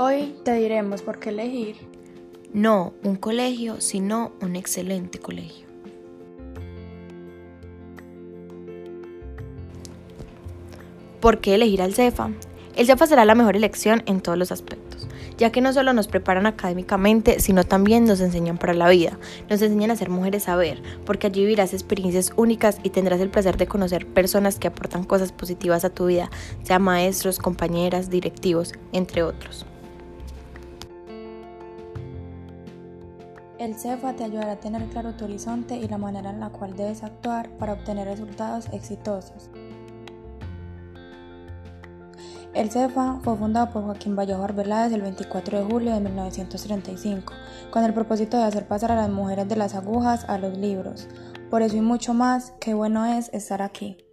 Hoy te diremos por qué elegir. No un colegio, sino un excelente colegio. ¿Por qué elegir al CEFA? El CEFA será la mejor elección en todos los aspectos, ya que no solo nos preparan académicamente, sino también nos enseñan para la vida, nos enseñan a ser mujeres a ver, porque allí vivirás experiencias únicas y tendrás el placer de conocer personas que aportan cosas positivas a tu vida, sea maestros, compañeras, directivos, entre otros. El CEFA te ayudará a tener claro tu horizonte y la manera en la cual debes actuar para obtener resultados exitosos. El CEFA fue fundado por Joaquín Vallejo Arbeláez el 24 de julio de 1935, con el propósito de hacer pasar a las mujeres de las agujas a los libros. Por eso y mucho más, qué bueno es estar aquí.